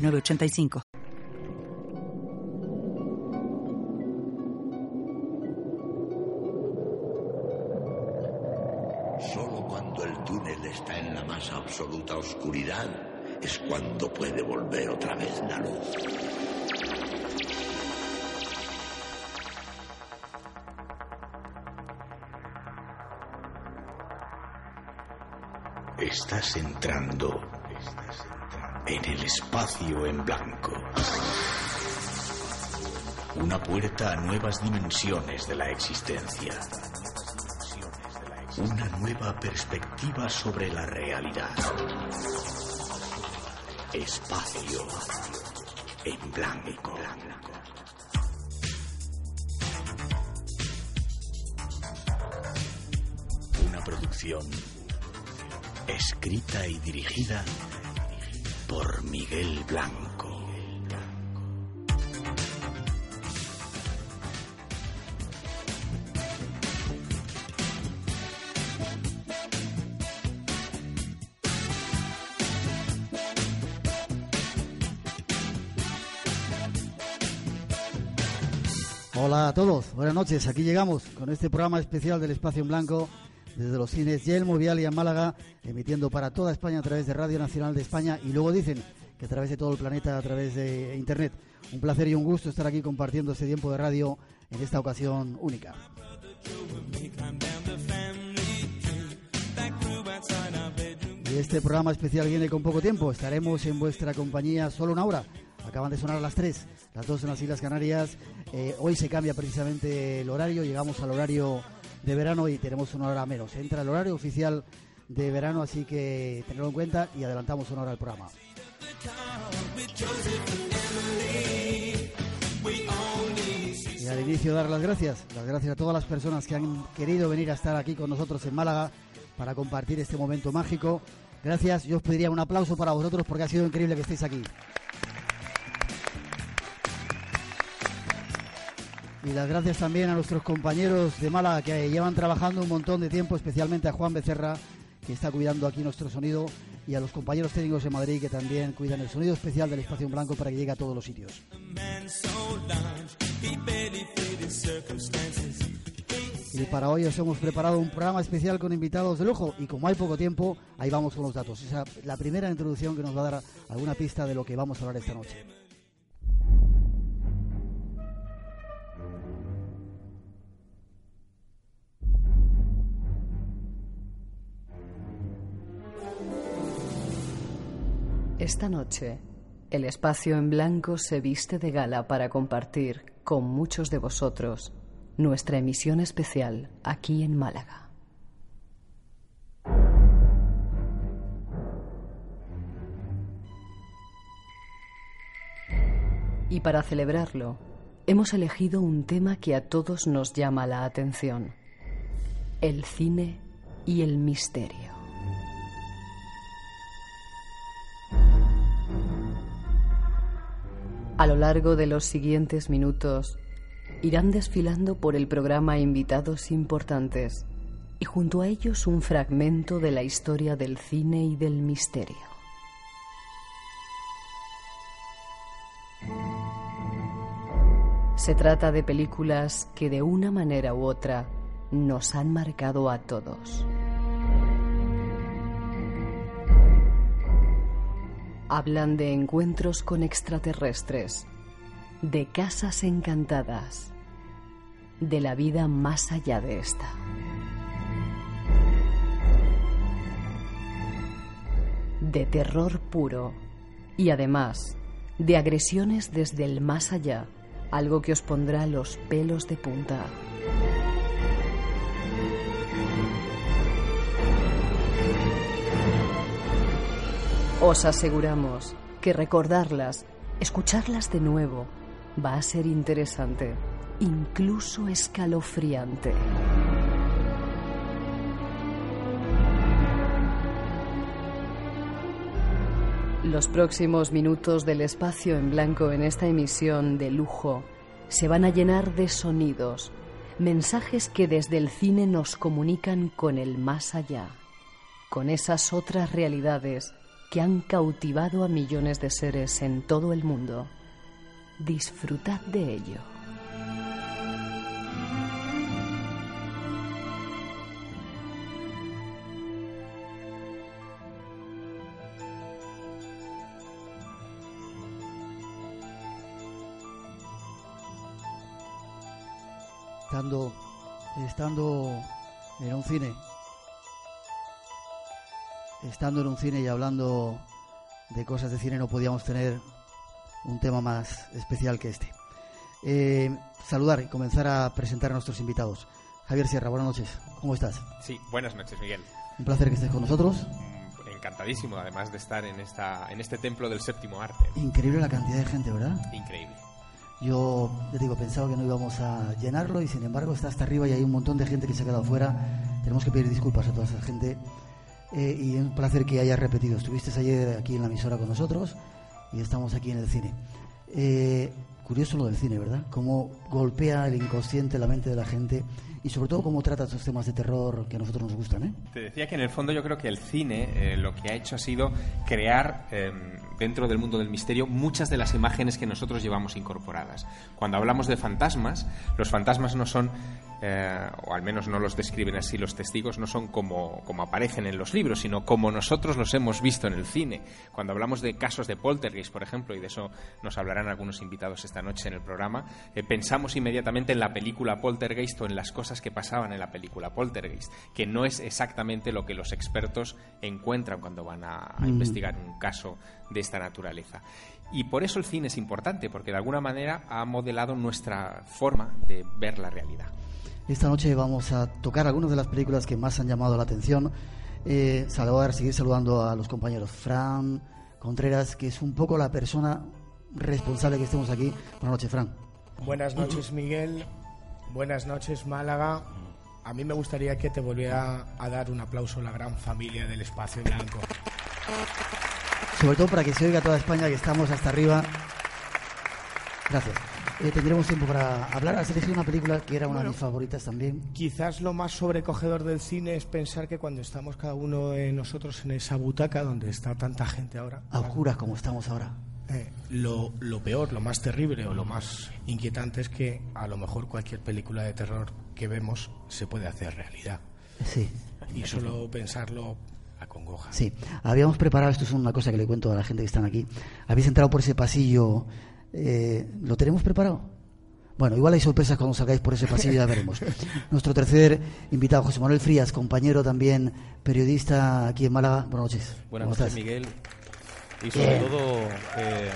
985. Solo cuando el túnel está en la más absoluta oscuridad es cuando puede volver otra vez la luz. Estás entrando en el espacio en blanco. Una puerta a nuevas dimensiones de la existencia. Una nueva perspectiva sobre la realidad. Espacio en blanco. Una producción escrita y dirigida por Miguel Blanco. Hola a todos, buenas noches. Aquí llegamos con este programa especial del Espacio en Blanco desde los cines Yelmo, Vial y en Málaga, emitiendo para toda España a través de Radio Nacional de España y luego dicen que a través de todo el planeta, a través de Internet. Un placer y un gusto estar aquí compartiendo este tiempo de radio en esta ocasión única. Y este programa especial viene con poco tiempo. Estaremos en vuestra compañía solo una hora. Acaban de sonar a las 3, las 2 en las Islas Canarias. Eh, hoy se cambia precisamente el horario. Llegamos al horario de verano y tenemos una hora menos. Entra el horario oficial de verano, así que tenerlo en cuenta y adelantamos una hora al programa. Y al inicio dar las gracias, las gracias a todas las personas que han querido venir a estar aquí con nosotros en Málaga para compartir este momento mágico. Gracias, yo os pediría un aplauso para vosotros porque ha sido increíble que estéis aquí. Y las gracias también a nuestros compañeros de Málaga que llevan trabajando un montón de tiempo, especialmente a Juan Becerra, que está cuidando aquí nuestro sonido, y a los compañeros técnicos de Madrid que también cuidan el sonido especial del espacio en blanco para que llegue a todos los sitios. Y para hoy os hemos preparado un programa especial con invitados de lujo y como hay poco tiempo, ahí vamos con los datos. Esa es la primera introducción que nos va a dar alguna pista de lo que vamos a hablar esta noche. Esta noche, el espacio en blanco se viste de gala para compartir con muchos de vosotros nuestra emisión especial aquí en Málaga. Y para celebrarlo, hemos elegido un tema que a todos nos llama la atención, el cine y el misterio. A lo largo de los siguientes minutos irán desfilando por el programa invitados importantes y junto a ellos un fragmento de la historia del cine y del misterio. Se trata de películas que de una manera u otra nos han marcado a todos. Hablan de encuentros con extraterrestres, de casas encantadas, de la vida más allá de esta. De terror puro y además de agresiones desde el más allá, algo que os pondrá los pelos de punta. Os aseguramos que recordarlas, escucharlas de nuevo, va a ser interesante, incluso escalofriante. Los próximos minutos del espacio en blanco en esta emisión de lujo se van a llenar de sonidos, mensajes que desde el cine nos comunican con el más allá, con esas otras realidades que han cautivado a millones de seres en todo el mundo. Disfrutad de ello. estando, estando en un cine, estando en un cine y hablando de cosas de cine, no podíamos tener un tema más especial que este. Eh, saludar y comenzar a presentar a nuestros invitados. Javier Sierra, buenas noches. ¿Cómo estás? Sí, buenas noches, Miguel. Un placer que estés con nosotros. Mm, Encantadísimo, además de estar en, esta, en este templo del séptimo arte. Increíble la cantidad de gente, ¿verdad? Increíble. Yo, te digo, pensaba que no íbamos a llenarlo y sin embargo está hasta arriba y hay un montón de gente que se ha quedado fuera. Tenemos que pedir disculpas a toda esa gente eh, y un placer que hayas repetido. Estuviste ayer aquí en la emisora con nosotros y estamos aquí en el cine. Eh, curioso lo del cine, ¿verdad? Cómo golpea el inconsciente la mente de la gente y sobre todo cómo trata estos temas de terror que a nosotros nos gustan, ¿eh? Te decía que en el fondo yo creo que el cine eh, lo que ha hecho ha sido crear eh, dentro del mundo del misterio muchas de las imágenes que nosotros llevamos incorporadas. Cuando hablamos de fantasmas, los fantasmas no son, eh, o al menos no los describen así los testigos, no son como, como aparecen en los libros, sino como nosotros los hemos visto en el cine. Cuando hablamos de casos de poltergeist, por ejemplo, y de eso nos hablarán algunos invitados esta noche en el programa, eh, pensamos inmediatamente en la película Poltergeist o en las cosas que pasaban en la película Poltergeist, que no es exactamente lo que los expertos encuentran cuando van a, a Mm. investigar un caso de esta naturaleza. Y por eso el cine es importante, porque de alguna manera ha modelado nuestra forma de ver la realidad. Esta noche vamos a tocar algunas de las películas que más han llamado la atención. Eh, saludar, seguir saludando a los compañeros. Fran Contreras, que es un poco la persona responsable que estemos aquí. Buenas noches, Fran. Buenas noches, Miguel. Buenas noches, Málaga. A mí me gustaría que te volviera a dar un aplauso a la gran familia del Espacio Blanco. Sobre todo para que se oiga toda España que estamos hasta arriba. Gracias. Eh, tendremos tiempo para hablar. Has elegido una película que era una de mis favoritas también. Quizás lo más sobrecogedor del cine es pensar que cuando estamos cada uno de nosotros en esa butaca donde está tanta gente ahora, A oscuras como estamos ahora. eh, lo, lo peor, lo más terrible o lo más inquietante es que a lo mejor cualquier película de terror que vemos se puede hacer realidad. Sí, Y solo pensarlo acongoja. sí. Habíamos preparado, esto es una cosa que le cuento a la gente que están aquí. Habéis entrado por ese pasillo. Eh, ¿Lo tenemos preparado? Bueno, igual hay sorpresas cuando salgáis por ese pasillo, ya veremos. Nuestro tercer invitado, José Manuel Frías, compañero también, periodista aquí en Málaga. Buenas noches. Buenas ¿Cómo noches? Miguel. Y sobre Bien. todo, eh,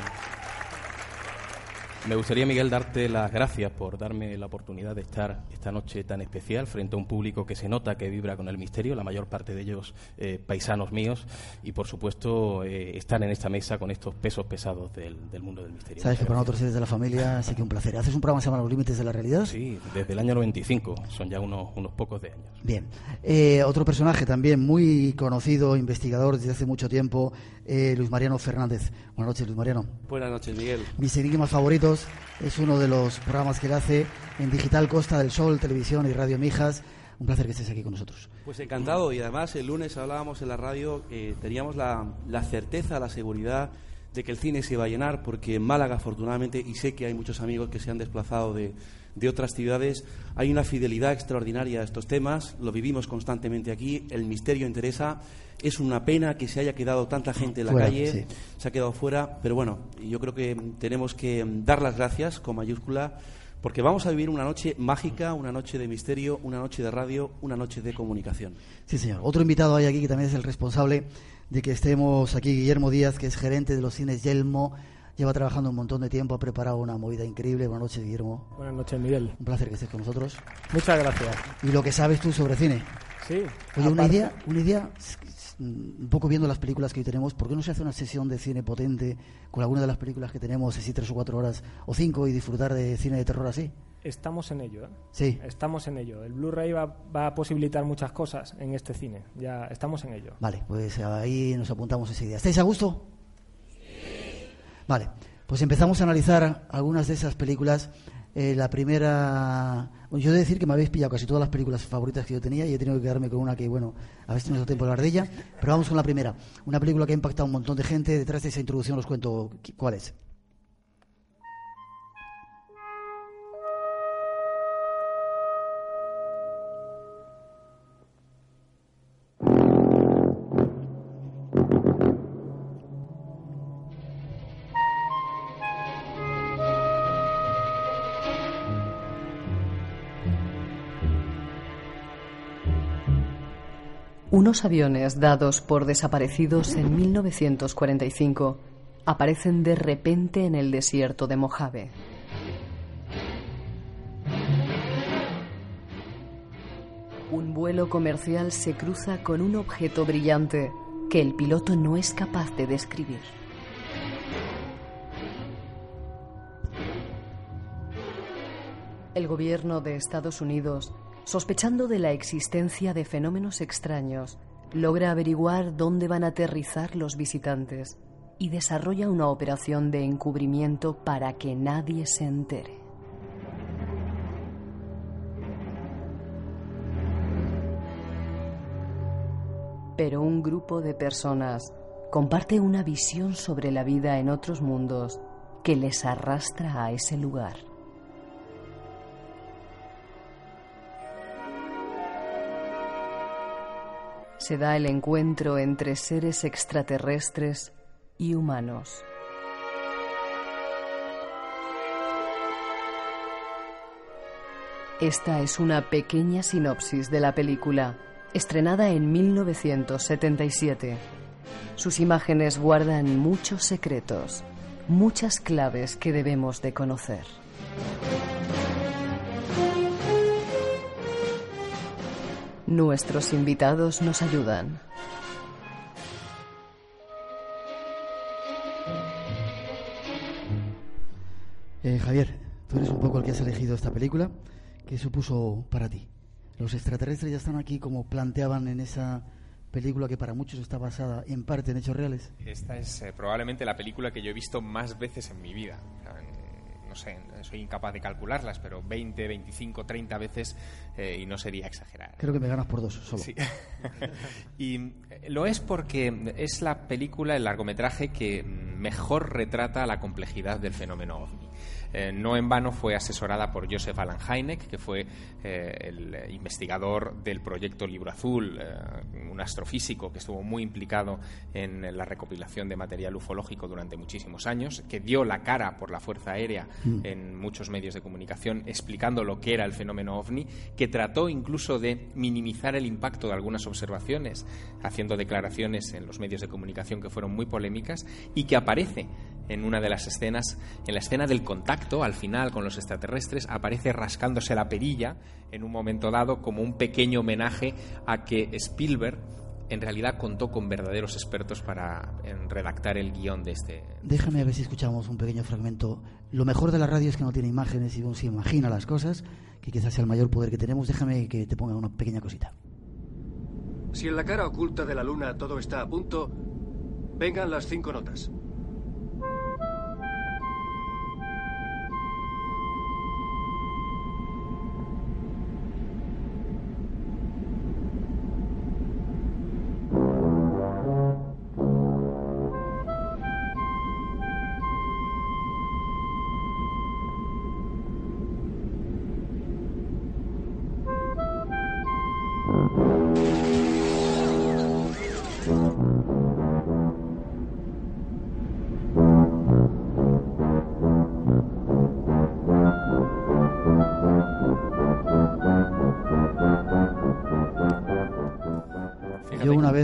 me gustaría, Miguel, darte las gracias por darme la oportunidad de estar esta noche tan especial frente a un público que se nota que vibra con el misterio, la mayor parte de ellos eh, paisanos míos, y por supuesto eh, estar en esta mesa con estos pesos pesados del, del mundo del misterio. Sabes que para nosotros eres de la familia, así que un placer. Haces un programa que se llama Los Límites de la Realidad. Sí, desde el año 95, son ya unos, unos pocos de años. Bien. Eh, otro personaje también muy conocido, investigador desde hace mucho tiempo, eh, Luis Mariano Fernández. Buenas noches, Luis Mariano. Buenas noches, Miguel. Mis enigmas favoritos es uno de los programas que él hace en Digital Costa del Sol, Televisión y Radio Mijas. Un placer que estés aquí con nosotros. Pues encantado y además el lunes hablábamos en la radio que teníamos la, la certeza, la seguridad de que el cine se iba a llenar porque en Málaga afortunadamente y sé que hay muchos amigos que se han desplazado de, de otras ciudades hay una fidelidad extraordinaria a estos temas, lo vivimos constantemente aquí, el misterio interesa, es una pena que se haya quedado tanta gente en la Fuera, calle, sí. se ha quedado fuera, pero bueno, yo creo que tenemos que dar las gracias con mayúscula porque vamos a vivir una noche mágica, una noche de misterio, una noche de radio, una noche de comunicación. Sí, señor. Otro invitado hay aquí que también es el responsable de que estemos aquí, Guillermo Díaz, que es gerente de los cines Yelmo. Lleva trabajando un montón de tiempo, ha preparado una movida increíble. Buenas noches, Guillermo. Buenas noches, Miguel. Un placer que estés con nosotros. Muchas gracias. Y lo que sabes tú sobre cine. Sí. Oye, una idea, una idea, un poco viendo las películas que hoy tenemos, ¿por qué no se hace una sesión de cine potente con alguna de las películas que tenemos, así tres o cuatro horas o cinco, y disfrutar de cine de terror así? Estamos en ello, ¿eh? Sí. Estamos en ello. El Blu-ray va, va, a posibilitar muchas cosas en este cine. Ya estamos en ello. Vale, pues ahí nos apuntamos esa idea. ¿Estáis a gusto? Vale, pues empezamos a analizar algunas de esas películas. Eh, la primera, yo he de decir que me habéis pillado casi todas las películas favoritas que yo tenía y he tenido que quedarme con una que, bueno, a veces no tengo tiempo de hablar de ella, pero vamos con la primera. Una película que ha impactado a un montón de gente. Detrás de esa introducción os cuento cuál es. Unos aviones dados por desaparecidos en 1945 aparecen de repente en el desierto de Mojave. Un vuelo comercial se cruza con un objeto brillante que el piloto no es capaz de describir. El gobierno de Estados Unidos sospechando de la existencia de fenómenos extraños, logra averiguar dónde van a aterrizar los visitantes y desarrolla una operación de encubrimiento para que nadie se entere. Pero un grupo de personas comparte una visión sobre la vida en otros mundos que les arrastra a ese lugar. Se da el encuentro entre seres extraterrestres y humanos. Esta es una pequeña sinopsis de la película, estrenada en 1977. Sus imágenes guardan muchos secretos, muchas claves que debemos de conocer. Nuestros invitados nos ayudan. Eh, Javier, tú eres un poco el que has elegido esta película. ¿Qué supuso para ti? Los extraterrestres ya están aquí como planteaban en esa película que para muchos está basada en parte en hechos reales. Esta es eh, probablemente la película que yo he visto más veces en mi vida no sé, soy incapaz de calcularlas, pero 20, 25, 30 veces eh, y no sería exagerar. Creo que me ganas por dos solo. Sí. y eh, lo es porque es la película, el largometraje que mejor retrata la complejidad del fenómeno ovni. Eh, no en vano fue asesorada por Joseph Alan Hynek, que fue eh, el investigador del proyecto Libro Azul, eh, un astrofísico que estuvo muy implicado en la recopilación de material ufológico durante muchísimos años, que dio la cara por la Fuerza Aérea mm. en muchos medios de comunicación explicando lo que era el fenómeno ovni, que trató incluso de minimizar el impacto de algunas observaciones, haciendo declaraciones en los medios de comunicación que fueron muy polémicas y que aparece en una de las escenas, en la escena del contacto, al final con los extraterrestres, aparece rascándose la perilla en un momento dado como un pequeño homenaje a que Spielberg en realidad contó con verdaderos expertos para redactar el guion de este. Déjame a ver si escuchamos un pequeño fragmento. Lo mejor de la radio es que no tiene imágenes y uno se imagina las cosas, que quizás sea el mayor poder que tenemos. Déjame que te ponga una pequeña cosita. Si en la cara oculta de la luna todo está a punto, vengan las cinco notas.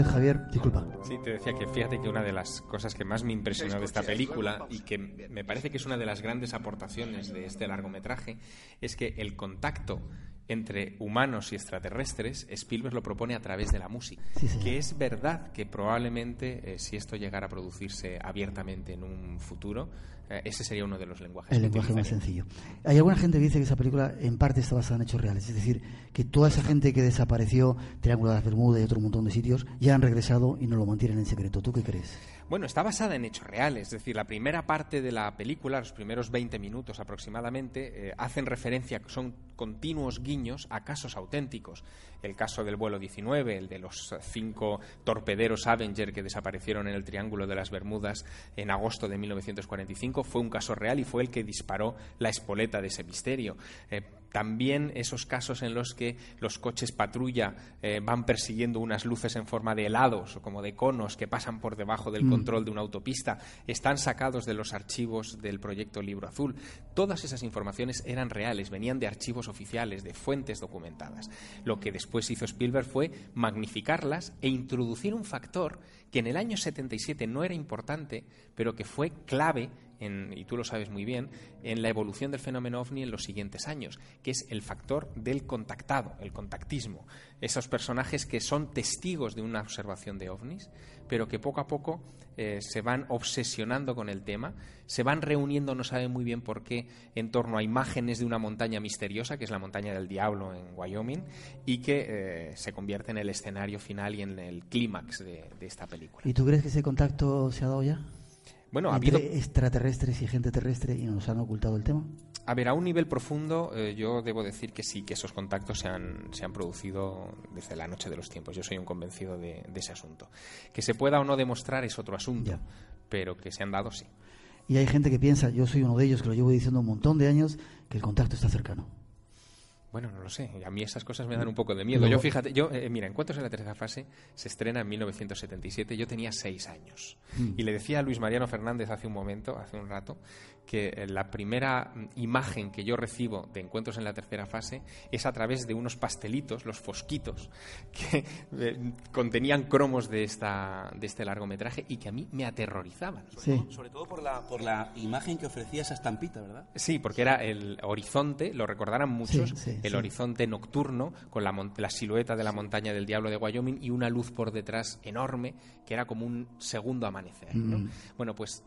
Javier, disculpa. Sí, te decía que fíjate que una de las cosas que más me impresionó de esta película y que me parece que es una de las grandes aportaciones de este largometraje es que el contacto entre humanos y extraterrestres, Spielberg lo propone a través de la música. que es verdad que probablemente, eh, si esto llegara a producirse abiertamente en un futuro, eh, ese sería uno de los lenguajes. El lenguaje más sencillo. Hay alguna gente que dice que esa película en parte está basada en hechos reales. Es decir, que toda esa gente que desapareció, Triángulo de las Bermudas y otro montón de sitios, ya han regresado y no lo mantienen en secreto. ¿Tú qué crees? Bueno, está basada en hechos reales, es decir, la primera parte de la película, los primeros 20 minutos aproximadamente, eh, hacen referencia, son continuos guiños a casos auténticos. El caso del vuelo 19, el de los cinco torpederos Avenger que desaparecieron en el Triángulo de las Bermudas en agosto de 1945, fue un caso real y fue el que disparó la espoleta de ese misterio. Eh, también esos casos en los que los coches patrulla eh, van persiguiendo unas luces en forma de helados o como de conos que pasan por debajo del mm. control de una autopista están sacados de los archivos del proyecto Libro Azul. Todas esas informaciones eran reales, venían de archivos oficiales, de fuentes documentadas. Lo que después hizo Spielberg fue magnificarlas e introducir un factor que en el año 77 no era importante, pero que fue clave y tú lo sabes muy bien, en la evolución del fenómeno ovni en los siguientes años, que es el factor del contactado, el contactismo. Esos personajes que son testigos de una observación de ovnis, pero que poco a poco eh, se van obsesionando con el tema, se van reuniendo, no saben muy bien por qué, en torno a imágenes de una montaña misteriosa, que es la montaña del diablo en Wyoming, y que eh, se convierte en el escenario final y en el clímax de, de esta película. ¿Y tú crees que ese contacto se ha dado ya? Bueno, ha habido extraterrestres y gente terrestre y nos han ocultado el tema. A ver, a un nivel profundo, eh, yo debo decir que sí, que esos contactos se han, se han producido desde la noche de los tiempos. Yo soy un convencido de, ese asunto. Que se pueda o no demostrar es otro asunto, pero que se han dado, sí. Y hay gente que piensa, yo soy uno de ellos que lo llevo diciendo un montón de años, que el contacto está cercano. Bueno, no lo sé. A mí esas cosas me dan un poco de miedo. Yo, fíjate, yo, eh, mira, en la tercera fase se estrena en 1977. Yo tenía seis años. Mm. Y le decía a Luis Mariano Fernández hace un momento, hace un rato, que eh, la primera imagen que yo recibo de encuentros en la tercera fase es a través de unos pastelitos, los fosquitos, que eh, contenían cromos de, esta, de este largometraje y que a mí me aterrorizaban. Sobre, todo, por la, por la imagen que ofrecía esa estampita, ¿verdad? Sí, porque era el horizonte, lo recordarán muchos, el horizonte nocturno con la, la silueta de la montaña del Diablo de Wyoming y una luz por detrás enorme que era como un segundo amanecer. Mm. Bueno, pues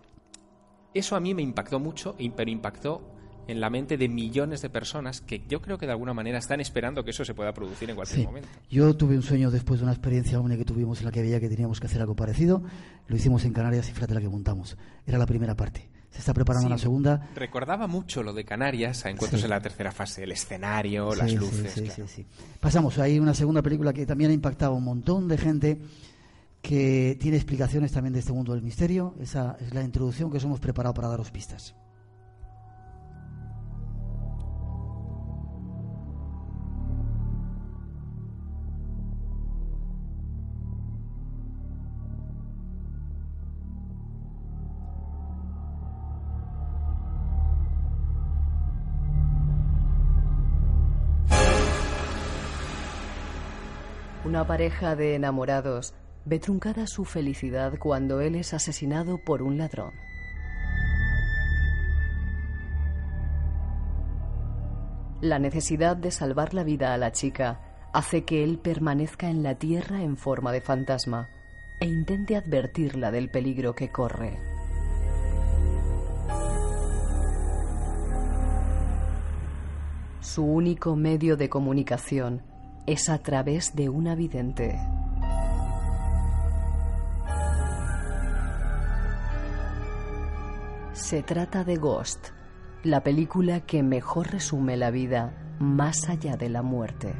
eso a mí me impactó mucho, pero impactó en la mente de millones de personas que yo creo que de alguna manera están esperando que eso se pueda producir en cualquier momento. Yo tuve un sueño después de una experiencia hombre, que tuvimos en la que veía que teníamos que hacer algo parecido. Lo hicimos en Canarias y fíjate la que montamos. Era la primera parte. Se está preparando la segunda. Recordaba mucho lo de Canarias a encuentros en la tercera fase, el escenario, las luces. Pasamos, hay una segunda película que también ha impactado a un montón de gente que tiene explicaciones también de este mundo del misterio. Esa es la introducción que os hemos preparado para daros pistas. Una pareja de enamorados ve truncada su felicidad cuando él es asesinado por un ladrón. La necesidad de salvar la vida a la chica hace que él permanezca en la tierra en forma de fantasma e intente advertirla del peligro que corre. Su único medio de comunicación es a través de una vidente. Se trata de Ghost, la película que mejor resume la vida más allá de la muerte.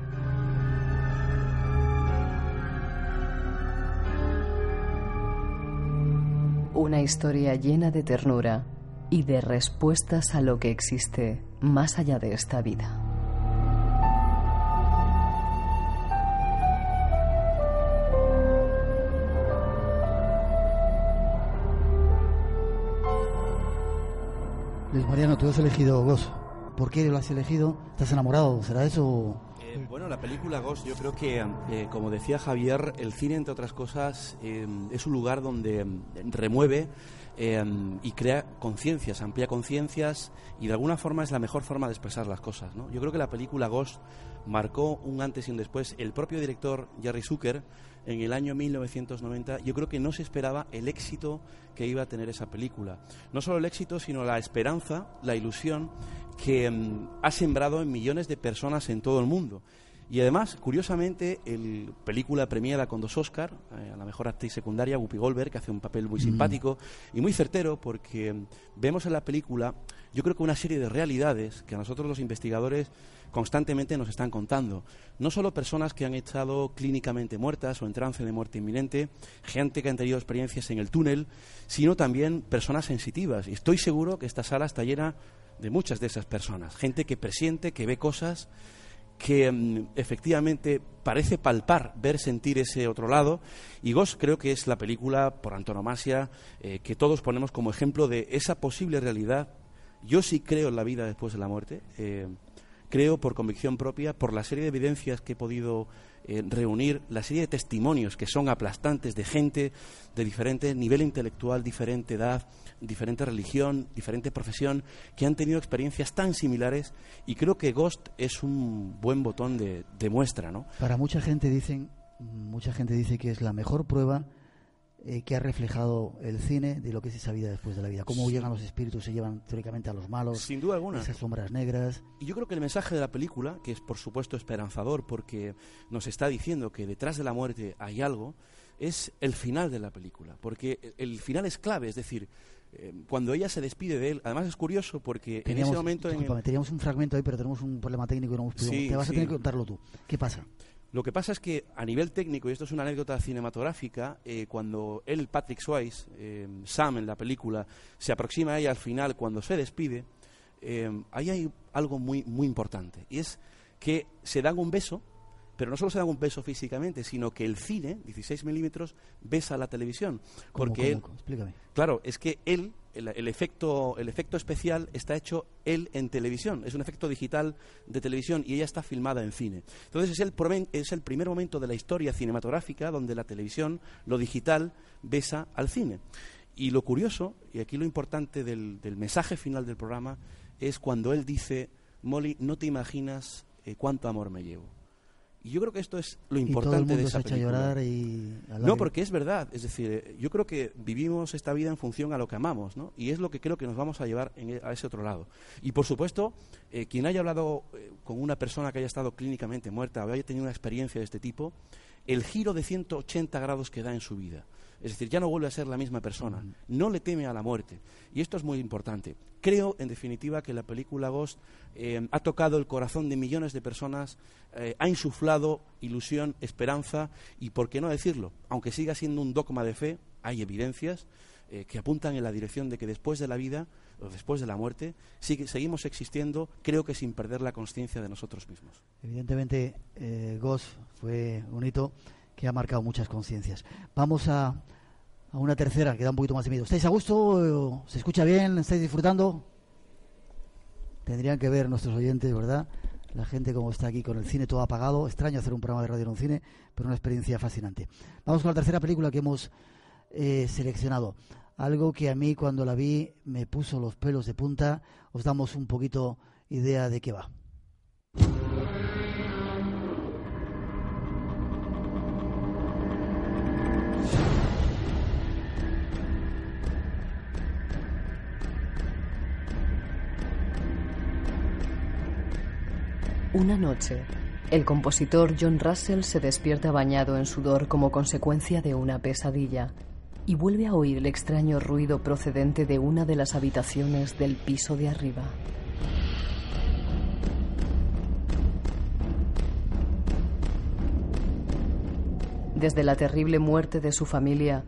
Una historia llena de ternura y de respuestas a lo que existe más allá de esta vida. Luis Mariano, tú has elegido Ghost. ¿Por qué lo has elegido? ¿Estás enamorado? ¿Será eso? Eh, bueno, la película Ghost, yo creo que, eh, como decía Javier, el cine, entre otras cosas, eh, es un lugar donde remueve y crea conciencias, amplía conciencias y de alguna forma es la mejor forma de expresar las cosas. ¿no? Yo creo que la película Ghost marcó un antes y un después. El propio director Jerry Zucker, en el año 1990, yo creo que no se esperaba el éxito que iba a tener esa película. No solo el éxito, sino la esperanza, la ilusión que mm, ha sembrado en millones de personas en todo el mundo. Y además, curiosamente, el película premiada con dos Oscar, eh, a la mejor actriz secundaria, Whoopi Goldberg, que hace un papel muy mm. simpático y muy certero, porque mm, vemos en la película, yo creo que una serie de realidades que a nosotros los investigadores constantemente nos están contando. No solo personas que han estado clínicamente muertas o en trance de muerte inminente, gente que han tenido experiencias en el túnel, sino también personas sensitivas. Y estoy seguro que esta sala está llena de muchas de esas personas. Gente que presiente, que ve cosas, que mm, efectivamente parece palpar, ver, sentir ese otro lado. Y Ghost creo que es la película por antonomasia eh, que todos ponemos como ejemplo de esa posible realidad. Yo sí creo en la vida después de la muerte. Eh, creo por convicción propia, por la serie de evidencias que he podido eh, reunir la serie de testimonios que son aplastantes de gente de diferente nivel intelectual, diferente edad, diferente religión, diferente profesión, que han tenido experiencias tan similares y creo que Ghost es un buen botón de, de muestra, ¿no? Para mucha gente dicen, mucha gente dice que es la mejor prueba eh, que ha reflejado el cine de lo que es esa vida después de la vida. Cómo llegan los espíritus, se llevan teóricamente a los malos. Sin duda alguna. Esas sombras negras. Y yo creo que el mensaje de la película, que es por supuesto esperanzador porque nos está diciendo que detrás de la muerte hay algo, es el final de la película. Porque el final es clave, es decir, eh, cuando ella se despide de él, además es curioso porque en ese momento... teníamos un fragmento ahí, pero tenemos un problema técnico y no hemos podido... te vas a tener que contarlo tú. ¿Qué pasa? Lo que pasa es que a nivel técnico, y esto es una anécdota cinematográfica, eh, cuando él, Patrick Swayze, eh, Sam en la película, se aproxima a ella al final, cuando se despide, eh, ahí hay algo muy, muy importante. Y es que se dan un beso, pero no solo se dan un beso físicamente, sino que el cine, 16 milímetros, besa la televisión. porque Explícame. Claro, es que él el, efecto, el efecto especial está hecho él en televisión, es un efecto digital de televisión y ella está filmada en cine. Entonces es el, es el primer momento de la historia cinematográfica donde la televisión, lo digital, besa al cine. Y lo curioso, y aquí lo importante del, mensaje final del programa, es cuando él dice, Molly, no te imaginas eh, cuánto amor me llevo. Y yo creo que esto es lo importante de esa se llorar y no, porque es verdad. Es decir, yo creo que vivimos esta vida en función a lo que amamos, ¿no? Y es lo que creo que nos vamos a llevar e, a ese otro lado. Y por supuesto, eh, quien haya hablado eh, con una persona que haya estado clínicamente muerta o haya tenido una experiencia de este tipo, el giro de 180 grados que da en su vida. Es decir, ya no vuelve a ser la misma persona. No le teme a la muerte. Y esto es muy importante. Creo, en definitiva, que la película Ghost eh, ha tocado el corazón de millones de personas, eh, ha insuflado ilusión, esperanza y, por qué no decirlo, aunque siga siendo un dogma de fe, hay evidencias eh, que apuntan en la dirección de que después de la vida o después de la muerte seguimos existiendo, creo que sin perder la conciencia de nosotros mismos. Evidentemente, Ghost fue un hito que ha marcado muchas conciencias. Vamos a, a una tercera que da un poquito más de miedo. ¿Estáis a gusto? ¿Se escucha bien? ¿Estáis disfrutando? Tendrían que ver nuestros oyentes, ¿verdad? La gente como está aquí con el cine todo apagado. Extraño hacer un programa de radio en un cine, pero una experiencia fascinante. Vamos con la tercera película que hemos eh, seleccionado. Algo que a mí cuando la vi me puso los pelos de punta. Os damos un poquito idea de qué va. Una noche, el compositor John Russell se despierta bañado en sudor como consecuencia de una pesadilla y vuelve a oír el extraño ruido procedente de una de las habitaciones del piso de arriba. Desde la terrible muerte de su familia,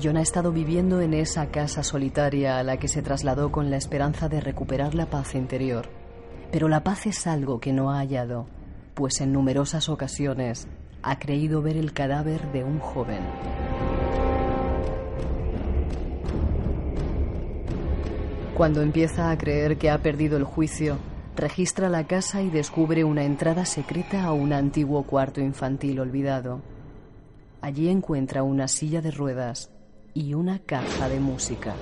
John ha estado viviendo en esa casa solitaria a la que se trasladó con la esperanza de recuperar la paz interior. Pero la paz es algo que no ha hallado, pues en numerosas ocasiones ha creído ver el cadáver de un joven. Cuando empieza a creer que ha perdido el juicio, registra la casa y descubre una entrada secreta a un antiguo cuarto infantil olvidado. Allí encuentra una silla de ruedas y una caja de música.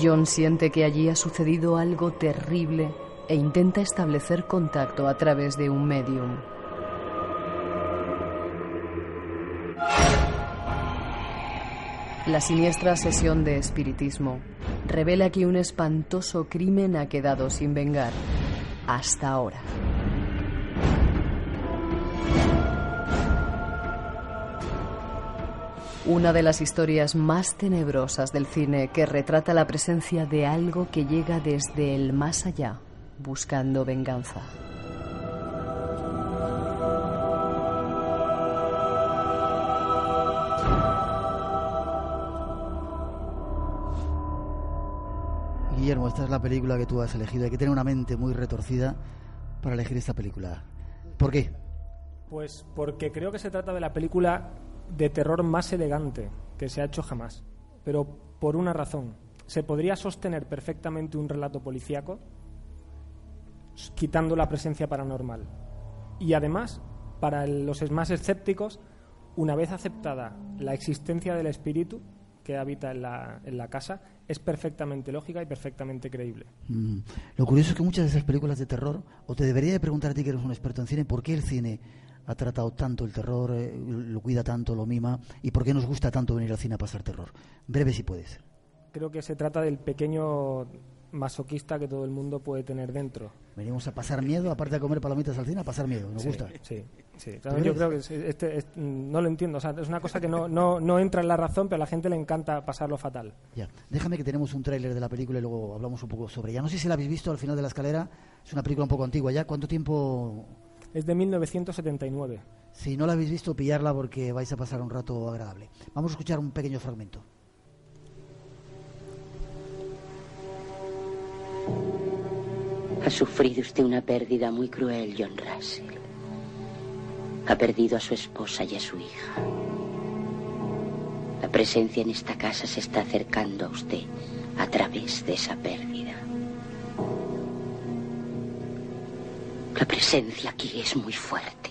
John siente que allí ha sucedido algo terrible e intenta establecer contacto a través de un medium. La siniestra sesión de espiritismo revela que un espantoso crimen ha quedado sin vengar hasta ahora. Una de las historias más tenebrosas del cine que retrata la presencia de algo que llega desde el más allá, buscando venganza. Guillermo, esta es la película que tú has elegido. Hay que tener una mente muy retorcida para elegir esta película. ¿Por qué? Pues porque creo que se trata de la película de terror más elegante que se ha hecho jamás. Pero por una razón. Se podría sostener perfectamente un relato policíaco quitando la presencia paranormal. Y además, para los más escépticos, una vez aceptada la existencia del espíritu que habita en la, en la casa, es perfectamente lógica y perfectamente creíble. Mm. Lo curioso es que muchas de esas películas de terror, o te debería de preguntar a ti que eres un experto en cine, ¿por qué el cine ha tratado tanto el terror, eh, lo cuida tanto, lo mima, y por qué nos gusta tanto venir al cine a pasar terror? Breve si puedes. Creo que se trata del pequeño masoquista que todo el mundo puede tener dentro. Venimos a pasar miedo, aparte de comer palomitas al cine, a pasar miedo. Nos Sí, gusta. Sí, sí. Yo creo que es- este, es- no lo entiendo. O sea, es una cosa que no, no, no entra en la razón, pero a la gente le encanta pasarlo fatal. Ya. Déjame que tenemos un tráiler de la película y luego hablamos un poco sobre ella. No sé si la habéis visto al final de la escalera. Es una película un poco antigua ya. ¿Cuánto tiempo? Es de 1979. Si no la habéis visto, pillarla porque vais a pasar un rato agradable. Vamos a escuchar un pequeño fragmento. Ha sufrido usted una pérdida muy cruel, John Russell. Ha perdido a su esposa y a su hija. La presencia en esta casa se está acercando a usted a través de esa pérdida. La presencia aquí es muy fuerte.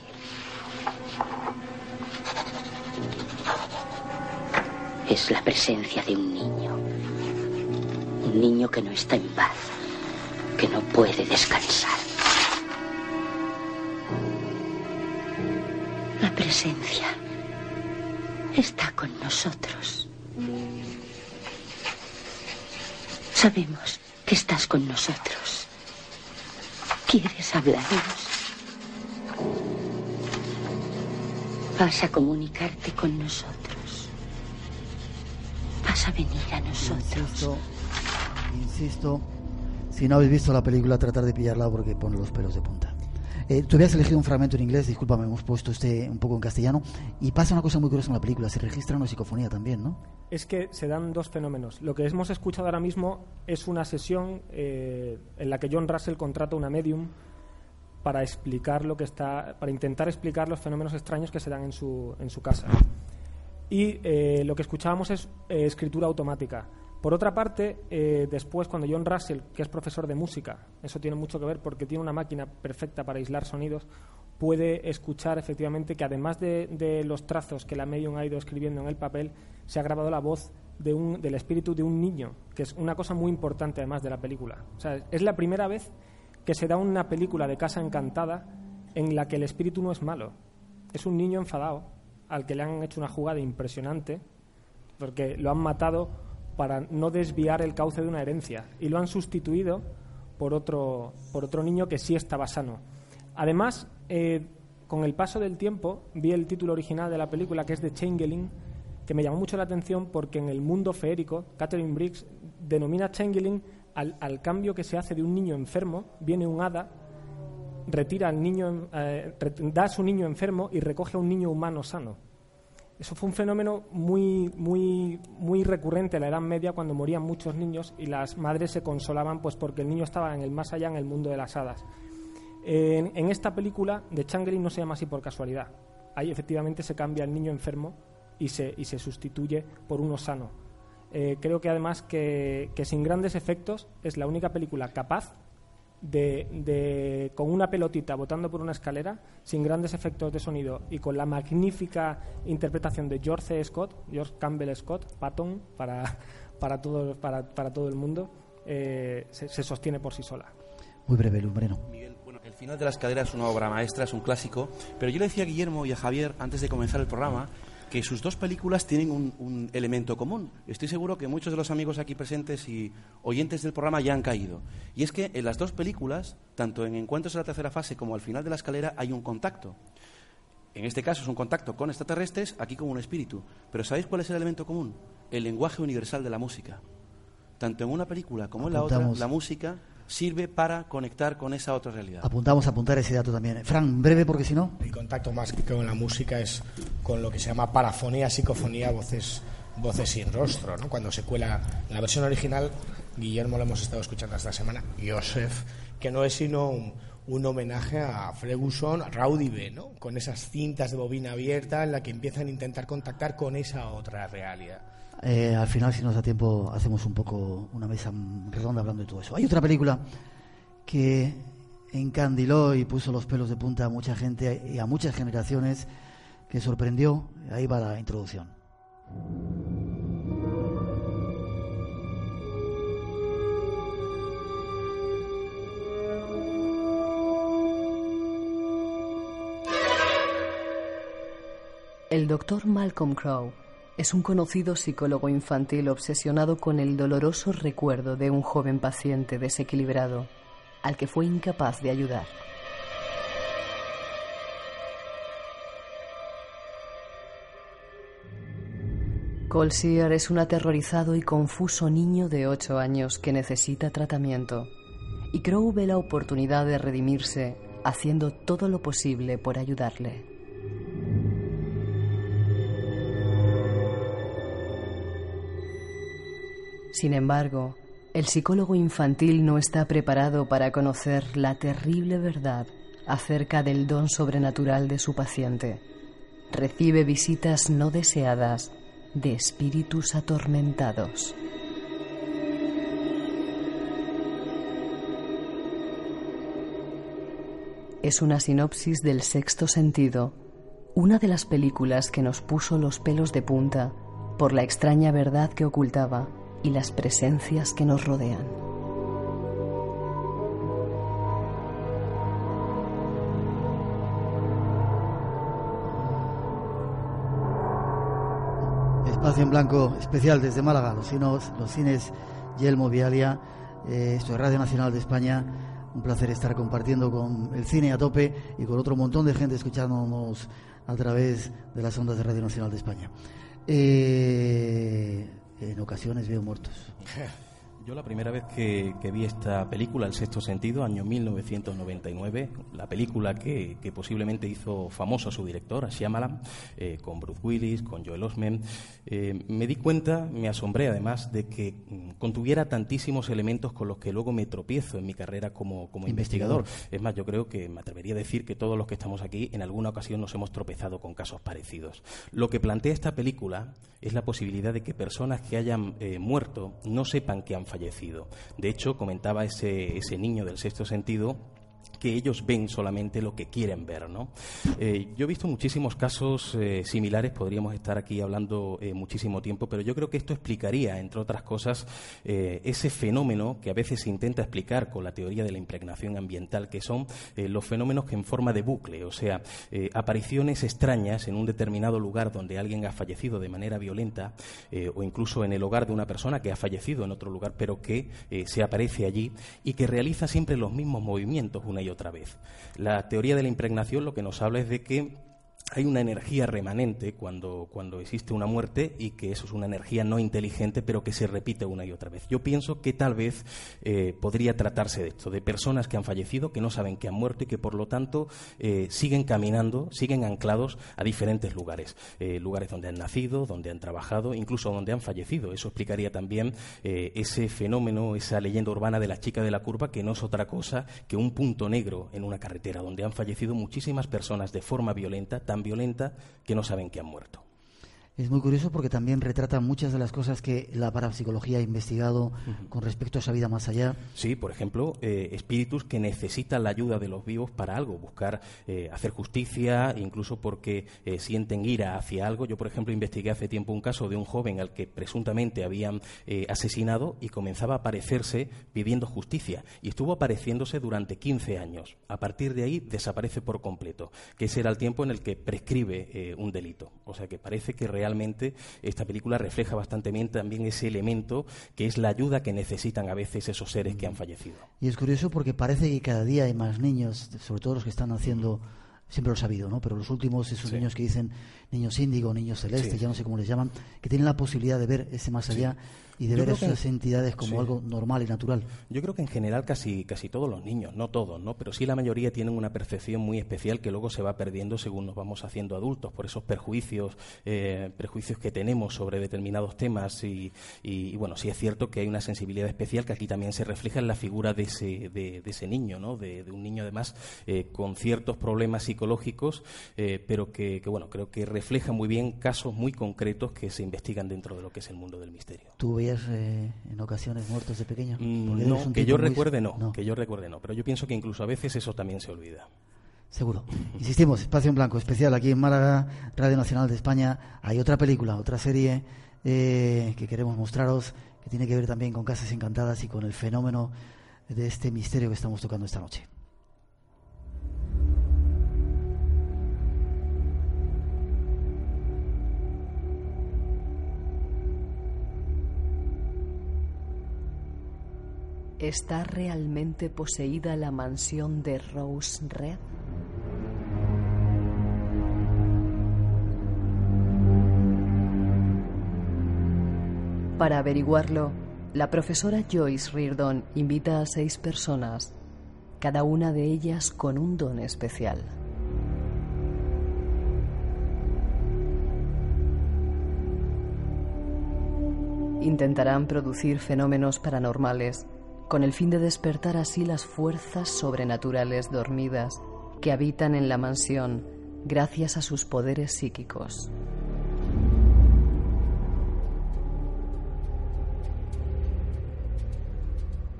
Es la presencia de un niño. Un niño que no está en paz que no puede descansar. La presencia está con nosotros. Sabemos que estás con nosotros. ¿Quieres hablarnos? Vas a comunicarte con nosotros. Vas a venir a nosotros. Insisto, insisto. Si no habéis visto la película, tratar de pillarla porque pone los pelos de punta. Eh, tú habías elegido un fragmento en inglés, discúlpame, hemos puesto este un poco en castellano. Y pasa una cosa muy curiosa en la película, se registra una psicofonía también, ¿no? Es que se dan dos fenómenos. Lo que hemos escuchado ahora mismo es una sesión eh, en la que John Russell contrata una medium para explicar lo que está, para intentar explicar los fenómenos extraños que se dan en su, en su casa. Y eh, lo que escuchábamos es eh, escritura automática. Por otra parte, eh, después, cuando John Russell, que es profesor de música, eso tiene mucho que ver porque tiene una máquina perfecta para aislar sonidos, puede escuchar efectivamente que además de, los trazos que la medium ha ido escribiendo en el papel, se ha grabado la voz de un, del espíritu de un niño, que es una cosa muy importante además de la película. O sea, es la primera vez que se da una película de Casa Encantada en la que el espíritu no es malo. Es un niño enfadado al que le han hecho una jugada impresionante porque lo han matado para no desviar el cauce de una herencia y lo han sustituido por otro, por otro niño que sí estaba sano. Además, eh, con el paso del tiempo, vi el título original de la película, que es de Changeling, que me llamó mucho la atención porque en el mundo feérico, Catherine Briggs denomina Changeling al, al cambio que se hace de un niño enfermo, viene un hada, retira al niño, eh, da a su niño enfermo y recoge a un niño humano sano. Eso fue un fenómeno muy, muy, muy recurrente en la Edad Media cuando morían muchos niños y las madres se consolaban pues porque el niño estaba en el más allá, en el mundo de las hadas. En, esta película, de Changeling no se llama así por casualidad. Ahí efectivamente se cambia el niño enfermo y se, y se sustituye por uno sano. Eh, creo que además que, que sin grandes efectos es la única película capaz de, con una pelotita botando por una escalera, sin grandes efectos de sonido y con la magnífica interpretación de George C. Scott, George Campbell Scott, Patton, para, para, todo, para, para todo el mundo, eh, se, sostiene por sí sola. Muy breve, Lumbreno. Miguel, bueno, el final de la escalera es una obra maestra, es un clásico, pero yo le decía a Guillermo y a Javier antes de comenzar el programa que sus dos películas tienen un, elemento común. Estoy seguro que muchos de los amigos aquí presentes y oyentes del programa ya han caído. Y es que en las dos películas, tanto en Encuentros en la tercera fase como al final de la escalera, hay un contacto. En este caso es un contacto con extraterrestres, aquí con un espíritu. Pero ¿sabéis cuál es el elemento común? El lenguaje universal de la música. Tanto en una película como en la otra, la música sirve para conectar con esa otra realidad. Apuntamos a apuntar ese dato también. Fran, breve porque si no. El contacto más que con la música es con lo que se llama parafonía, psicofonía, voces, voces sin rostro. ¿no? Cuando se cuela la versión original, Guillermo lo hemos estado escuchando esta semana, Joseph, que no es sino un, homenaje a Ferguson, a Rowdy B, ¿no? con esas cintas de bobina abierta en la que empiezan a intentar contactar con esa otra realidad. Eh, al final, si nos da tiempo, hacemos un poco una mesa redonda hablando de todo eso. Hay otra película que encandiló y puso los pelos de punta a mucha gente y a muchas generaciones que sorprendió. Ahí va la introducción. El doctor Malcolm Crowe es un conocido psicólogo infantil obsesionado con el doloroso recuerdo de un joven paciente desequilibrado al que fue incapaz de ayudar. Colsier es un aterrorizado y confuso niño de ocho años que necesita tratamiento, y Crow ve la oportunidad de redimirse haciendo todo lo posible por ayudarle. Sin embargo, el psicólogo infantil no está preparado para conocer la terrible verdad acerca del don sobrenatural de su paciente. Recibe visitas no deseadas de espíritus atormentados. Es una sinopsis del sexto sentido, una de las películas que nos puso los pelos de punta por la extraña verdad que ocultaba y las presencias que nos rodean. Espacio en blanco especial desde Málaga, los, cines Yelmo Vialia, eh, esto es Radio Nacional de España. Un placer estar compartiendo con el cine a tope y con otro montón de gente escuchándonos a través de las ondas de Radio Nacional de España. Eh, en ocasiones veo muertos. Yo la primera vez que, vi esta película, El sexto sentido, año 1999, la película que, posiblemente hizo famoso a su director, a Shyamalan, eh, con Bruce Willis, con Joel Osment, eh, me di cuenta, me asombré además, de que mm, contuviera tantísimos elementos con los que luego me tropiezo en mi carrera como, investigador. Es más, yo creo que me atrevería a decir que todos los que estamos aquí en alguna ocasión nos hemos tropezado con casos parecidos. Lo que plantea esta película es la posibilidad de que personas que hayan eh, muerto no sepan que han fallecido. De hecho, comentaba ese, ese niño del sexto sentido que ellos ven solamente lo que quieren ver. ¿no? Eh, yo he visto muchísimos casos eh, similares, podríamos estar aquí hablando eh, muchísimo tiempo, pero yo creo que esto explicaría, entre otras cosas, ese fenómeno que a veces se intenta explicar con la teoría de la impregnación ambiental, que son los fenómenos que en forma de bucle, o sea, apariciones extrañas en un determinado lugar donde alguien ha fallecido de manera violenta, o incluso en el hogar de una persona que ha fallecido en otro lugar, pero que se aparece allí y que realiza siempre los mismos movimientos y otra vez. La teoría de la impregnación lo que nos habla es de que hay una energía remanente cuando, cuando existe una muerte y que eso es una energía no inteligente pero que se repite una y otra vez. Yo pienso que tal vez eh, podría tratarse de esto, de personas que han fallecido, que no saben que han muerto y que por lo tanto eh, siguen caminando, siguen anclados a diferentes lugares, eh, lugares donde han nacido, donde han trabajado, incluso donde han fallecido. Eso explicaría también ese fenómeno, esa leyenda urbana de la chica de la curva, que no es otra cosa que un punto negro en una carretera donde han fallecido muchísimas personas de forma violenta, violenta que no saben que han muerto. Es muy curioso porque también retrata muchas de las cosas que la parapsicología ha investigado con respecto a esa vida más allá. Sí, por ejemplo, eh, espíritus que necesitan la ayuda de los vivos para algo, buscar eh, hacer justicia, incluso porque eh, sienten ira hacia algo. Yo, por ejemplo, investigué hace tiempo un caso de un joven al que presuntamente habían asesinado y comenzaba a aparecerse pidiendo justicia. Y estuvo apareciéndose durante 15 años. A partir de ahí desaparece por completo, que ese era el tiempo en el que prescribe un delito. O sea que parece que realmente esta película refleja bastante bien también ese elemento que es la ayuda que necesitan a veces esos seres que han fallecido. Y es curioso porque parece que cada día hay más niños, sobre todo los que están haciendo siempre lo he sabido, ¿no? Pero los últimos, esos niños que dicen niños índigo, niños celestes, ya no sé cómo les llaman, que tienen la posibilidad de ver ese más allá y de ver esas entidades como algo normal y natural. Yo creo que en general casi, casi todos los niños, no todos, ¿no? pero sí la mayoría tienen una percepción muy especial que luego se va perdiendo según nos vamos haciendo adultos, por esos perjuicios, eh, prejuicios que tenemos sobre determinados temas y, y, bueno, sí es cierto que hay una sensibilidad especial que aquí también se refleja en la figura de ese, de, ese niño, ¿no? de, un niño además eh, con ciertos problemas psicológicos, eh, pero que, que, bueno, creo que refleja muy bien casos muy concretos que se investigan dentro de lo que es el mundo del misterio. ¿Tú eh, en ocasiones muertos de pequeño? Mm, no, que yo recuerde no, que yo recuerde no, pero yo pienso que incluso a veces eso también se olvida. Seguro. Insistimos, Espacio en Blanco, especial aquí en Málaga, Radio Nacional de España. Hay otra película, otra serie eh, que queremos mostraros, que tiene que ver también con Casas Encantadas y con el fenómeno de este misterio que estamos tocando esta noche. ¿Está realmente poseída la mansión de Rose Red? Para averiguarlo, la profesora Joyce Reardon invita a seis personas, cada una de ellas con un don especial. Intentarán producir fenómenos paranormales con el fin de despertar así las fuerzas sobrenaturales dormidas que habitan en la mansión gracias a sus poderes psíquicos.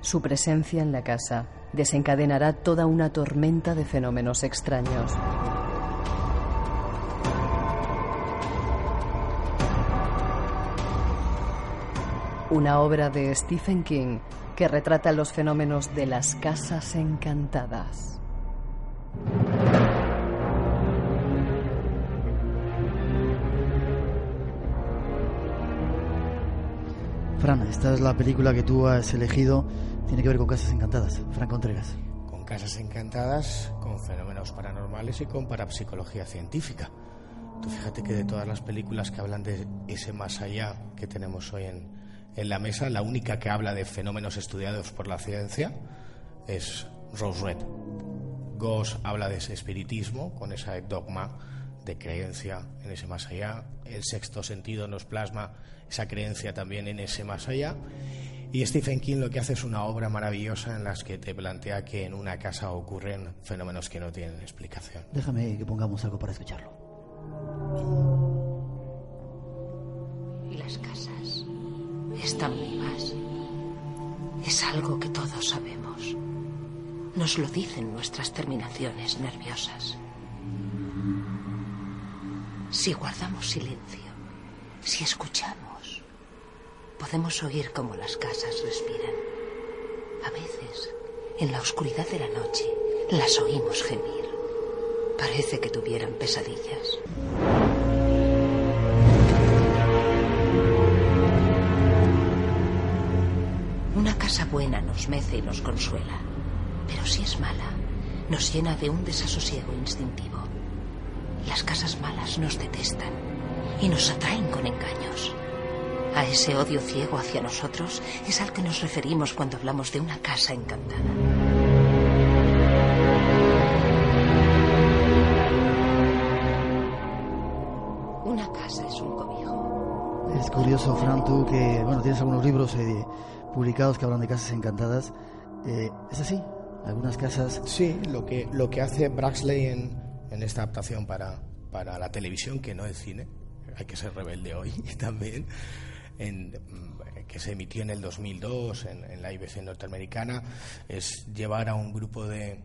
Su presencia en la casa desencadenará toda una tormenta de fenómenos extraños. Una obra de Stephen King que retrata los fenómenos de las casas encantadas. Fran, esta es la película que tú has elegido, tiene que ver con casas encantadas. Fran Contreras. Con casas encantadas, con fenómenos paranormales y con parapsicología científica. Tú fíjate que de todas las películas que hablan de ese más allá que tenemos hoy en, en la mesa, la única que habla de fenómenos estudiados por la ciencia es Rose Red. Goss habla de ese espiritismo, con ese dogma de creencia en ese más allá. El sexto sentido nos plasma esa creencia también en ese más allá. Y Stephen King lo que hace es una obra maravillosa en la que te plantea que en una casa ocurren fenómenos que no tienen explicación. Déjame que pongamos algo para escucharlo. ¿Y las casas? Están vivas. Es algo que todos sabemos. Nos lo dicen nuestras terminaciones nerviosas. Si guardamos silencio, si escuchamos, podemos oír cómo las casas respiran. A veces, en la oscuridad de la noche, las oímos gemir. Parece que tuvieran pesadillas. Buena nos mece y nos consuela, pero si es mala, nos llena de un desasosiego instintivo. Las casas malas nos detestan y nos atraen con engaños. A ese odio ciego hacia nosotros es al que nos referimos cuando hablamos de una casa encantada. Una casa es un cobijo. Es curioso, Fran, tú que bueno, tienes algunos libros eh, publicados que hablan de casas encantadas. Eh, ¿Es así? Algunas casas. Sí, lo que, lo que hace Braxley en, en esta adaptación para, para la televisión, que no es cine, hay que ser rebelde hoy también, que se emitió en el 2002 en, en la IBC norteamericana, es llevar a un grupo de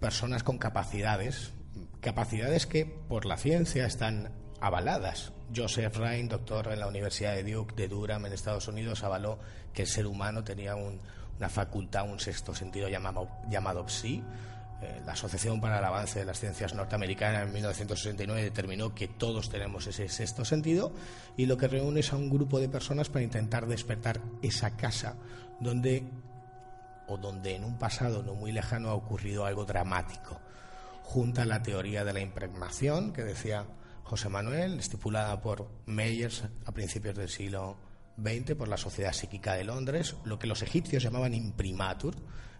personas con capacidades, capacidades que por la ciencia están avaladas. Joseph Ryan, doctor en la Universidad de Duke de Durham en Estados Unidos, avaló que el ser humano tenía una facultad, un sexto sentido llamado, llamado psi. Eh, la Asociación para el Avance de las Ciencias Norteamericanas en 1969 determinó que todos tenemos ese sexto sentido y lo que reúne es a un grupo de personas para intentar despertar esa casa donde o donde en un pasado no muy lejano ha ocurrido algo dramático. Junta la teoría de la impregnación que decía José Manuel, estipulada por Meyers a principios del siglo XX por la Sociedad Psíquica de Londres, lo que los egipcios llamaban imprimatur,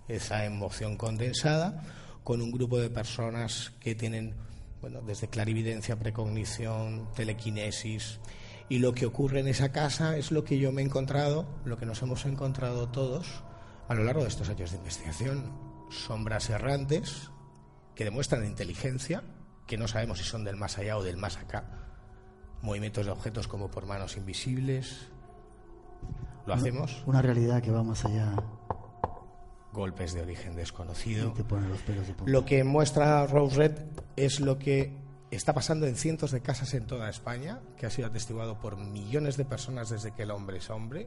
esa emoción condensada, con un grupo de personas que tienen, bueno, desde clarividencia, precognición, telequinesis. Y lo que ocurre en esa casa es lo que yo me he encontrado, lo que nos hemos encontrado todos a lo largo de estos años de investigación. Sombras errantes que demuestran inteligencia, que no sabemos si son del más allá o del más acá. Movimientos de objetos como por manos invisibles. ¿Lo hacemos? Una realidad que va más allá. Golpes de origen desconocido. Te los pelos de lo que muestra Rose Red es lo que está pasando en cientos de casas en toda España, que ha sido atestiguado por millones de personas desde que el hombre es hombre,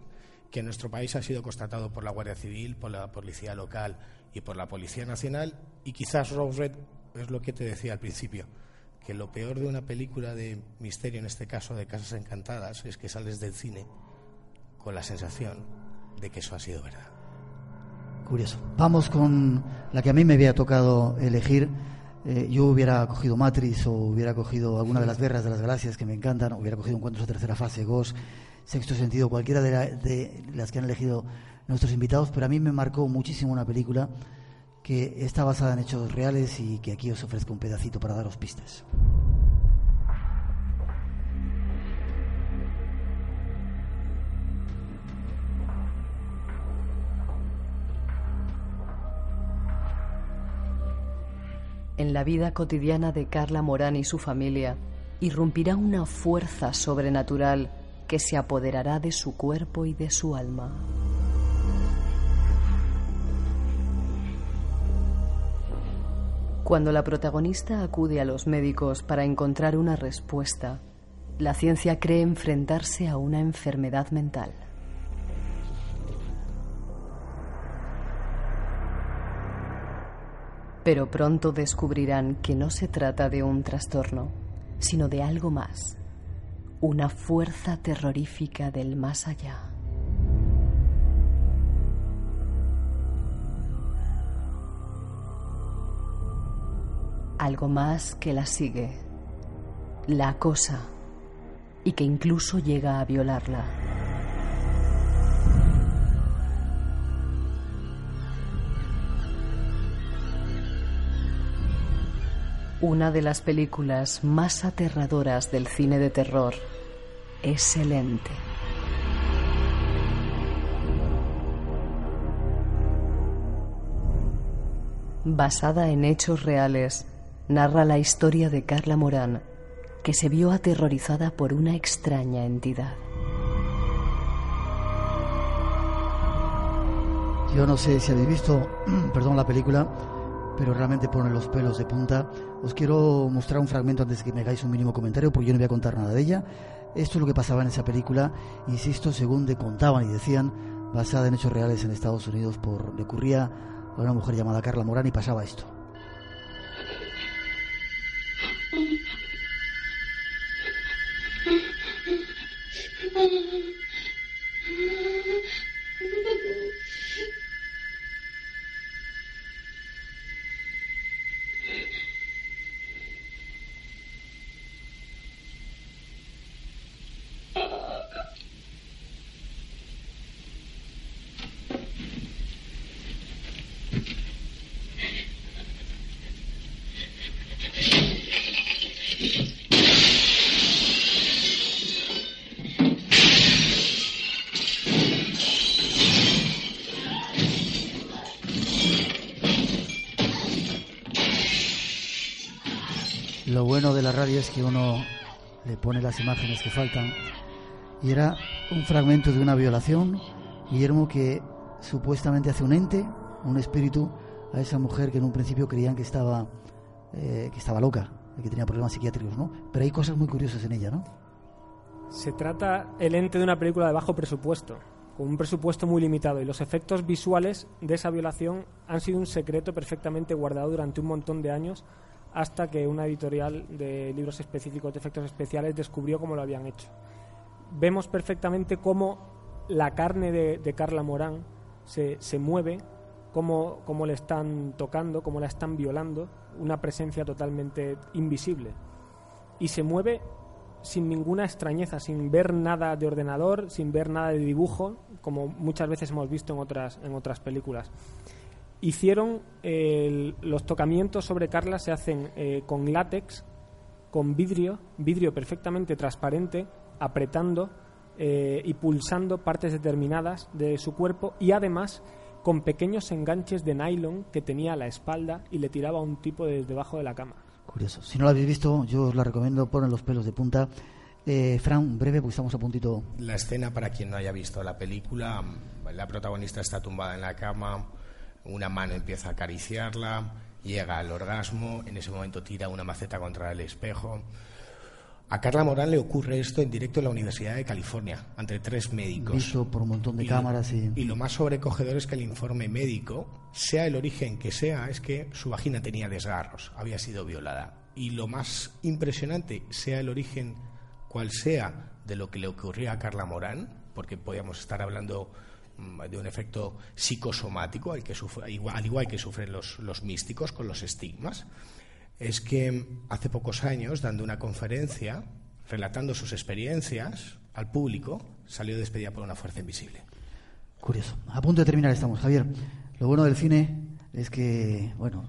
que en nuestro país ha sido constatado por la Guardia Civil, por la Policía Local y por la Policía Nacional, y quizás Rose Red es lo que te decía al principio, que lo peor de una película de misterio, en este caso de Casas Encantadas, es que sales del cine con la sensación de que eso ha sido verdad. Curioso. Vamos con la que a mí me había tocado elegir. Eh, yo hubiera cogido Matrix o hubiera cogido alguna de las guerras de las galaxias que me encantan, hubiera cogido Encuentros de Tercera Fase, Ghost, Sexto Sentido, cualquiera de, de las que han elegido nuestros invitados, pero a mí me marcó muchísimo una película que está basada en hechos reales y que aquí os ofrezco un pedacito para daros pistas. En la vida cotidiana de Carla Morán y su familia irrumpirá una fuerza sobrenatural que se apoderará de su cuerpo y de su alma. Cuando la protagonista acude a los médicos para encontrar una respuesta, la ciencia cree enfrentarse a una enfermedad mental. Pero pronto descubrirán que no se trata de un trastorno, sino de algo más, una fuerza terrorífica del más allá. Algo más que la sigue, la acosa y que incluso llega a violarla. Una de las películas más aterradoras del cine de terror es El Ente. Basada en hechos reales, narra la historia de Carla Morán, que se vio aterrorizada por una extraña entidad. Yo no sé si habéis visto, perdón, la película, pero realmente pone los pelos de punta. Os quiero mostrar un fragmento antes de que me hagáis un mínimo comentario, porque yo no voy a contar nada de ella. Esto es lo que pasaba en esa película, insisto, según te contaban y decían, basada en hechos reales en Estados Unidos, por le ocurría a una mujer llamada Carla Morán y pasaba esto. Lo bueno de la radio es que uno le pone las imágenes que faltan. Y era un fragmento de una violación, Guillermo, que supuestamente hace un ente, un espíritu, a esa mujer que en un principio creían que estaba, eh, que estaba loca, que tenía problemas psiquiátricos, ¿no? Pero hay cosas muy curiosas en ella, ¿no? Se trata el ente de una película de bajo presupuesto, con un presupuesto muy limitado, y los efectos visuales de esa violación han sido un secreto perfectamente guardado durante un montón de años hasta que una editorial de libros específicos de efectos especiales descubrió cómo lo habían hecho. Vemos perfectamente cómo la carne de, Carla Morán se, se mueve, cómo, cómo, le están tocando, cómo la están violando, una presencia totalmente invisible. Y se mueve sin ninguna extrañeza, sin ver nada de ordenador, sin ver nada de dibujo, como muchas veces hemos visto en otras, en otras películas hicieron los tocamientos sobre Carla se hacen eh, con látex, con vidrio, vidrio perfectamente transparente, apretando eh, y pulsando partes determinadas de su cuerpo y además con pequeños enganches de nylon que tenía a la espalda y le tiraba a un tipo desde debajo de la cama. Curioso. Si no lo habéis visto, yo os la recomiendo, ponen los pelos de punta. Eh, Fran, breve, porque estamos a puntito. La escena, para quien no haya visto la película, la protagonista está tumbada en la cama, una mano empieza a acariciarla, llega al orgasmo, en ese momento tira una maceta contra el espejo. A Carla Morán le ocurre esto en directo en la Universidad de California, entre tres médicos. Visto por un montón de cámaras y... y... lo más sobrecogedor es que el informe médico, sea el origen que sea, es que su vagina tenía desgarros, había sido violada. Y lo más impresionante, sea el origen cual sea de lo que le ocurría a Carla Morán, porque podíamos estar hablando de un efecto psicosomático, al, que al igual que sufren los, los místicos con los estigmas, es que hace pocos años, dando una conferencia, relatando sus experiencias al público, salió despedida por una fuerza invisible. Curioso. A punto de terminar estamos, Javier. Lo bueno del cine es que, bueno,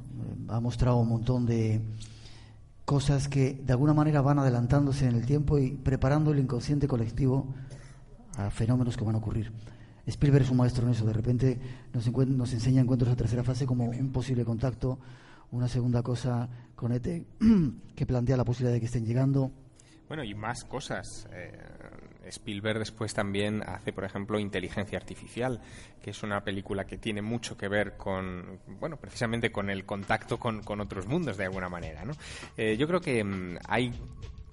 ha mostrado un montón de cosas que de alguna manera van adelantándose en el tiempo y preparando el inconsciente colectivo a fenómenos que van a ocurrir. Spielberg es un maestro en eso, de repente nos, nos enseña encuentros a tercera fase como un posible contacto, una segunda cosa con ET que plantea la posibilidad de que estén llegando. Bueno, y más cosas. Eh, Spielberg después también hace, por ejemplo, Inteligencia Artificial, que es una película que tiene mucho que ver con, bueno, precisamente con el contacto con, otros mundos de alguna manera. ¿no? Eh, yo creo que mm, hay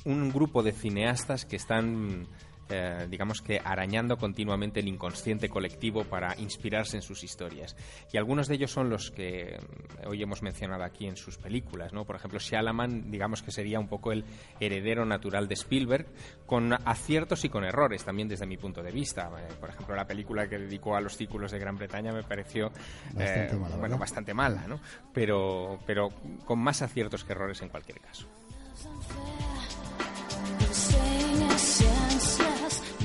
un grupo de cineastas que están eh, digamos que arañando continuamente el inconsciente colectivo para inspirarse en sus historias. Y algunos de ellos son los que mm, hoy hemos mencionado aquí en sus películas, ¿no? Por ejemplo, Shalaman, digamos que sería un poco el heredero natural de Spielberg, con aciertos y con errores también desde mi punto de vista. Eh, por ejemplo, la película que dedicó a los círculos de Gran Bretaña me pareció bastante eh, mala, bueno, bastante mala, ¿no? Pero, pero con más aciertos que errores en cualquier caso.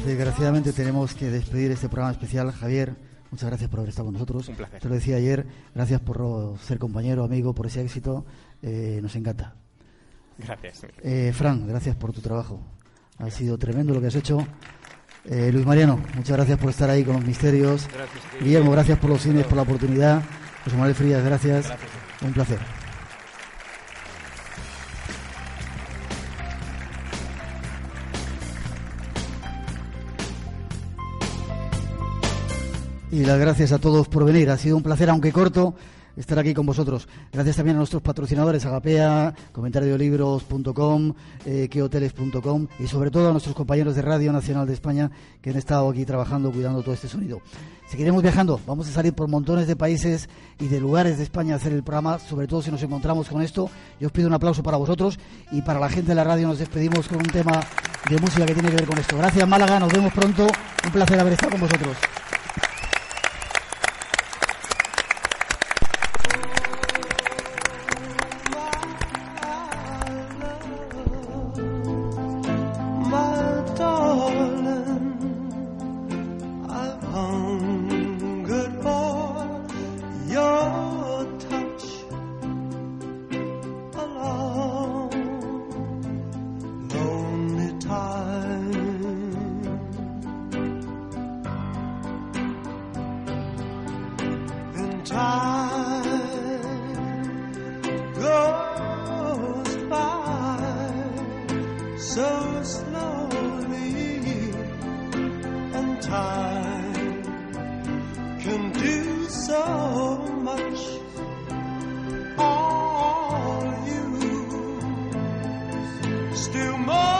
Desgraciadamente tenemos que despedir este programa especial. Javier, muchas gracias por haber estado con nosotros. Un placer. Te lo decía ayer, gracias por ser compañero, amigo, por ese éxito. Eh, nos encanta. Gracias. Eh, Fran, gracias por tu trabajo. Ha sido tremendo lo que has hecho. Eh, Luis Mariano, muchas gracias por estar ahí con los misterios. Gracias, Guillermo, gracias por los cines, por la oportunidad. José Manuel Frías, gracias. gracias. Un placer. Y las gracias a todos por venir. Ha sido un placer, aunque corto, estar aquí con vosotros. Gracias también a nuestros patrocinadores, Agapea, comentardiolibros.com, eh, quehoteles.com y sobre todo a nuestros compañeros de Radio Nacional de España que han estado aquí trabajando, cuidando todo este sonido. Seguiremos viajando, vamos a salir por montones de países y de lugares de España a hacer el programa, sobre todo si nos encontramos con esto. Yo os pido un aplauso para vosotros y para la gente de la radio nos despedimos con un tema de música que tiene que ver con esto. Gracias Málaga, nos vemos pronto. Un placer haber estado con vosotros. Still more.